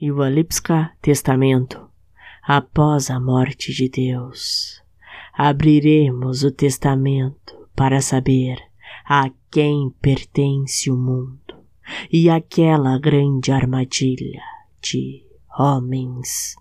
e o Alipska Testamento após a morte de Deus. Abriremos o testamento para saber a quem pertence o mundo e aquela grande armadilha de homens.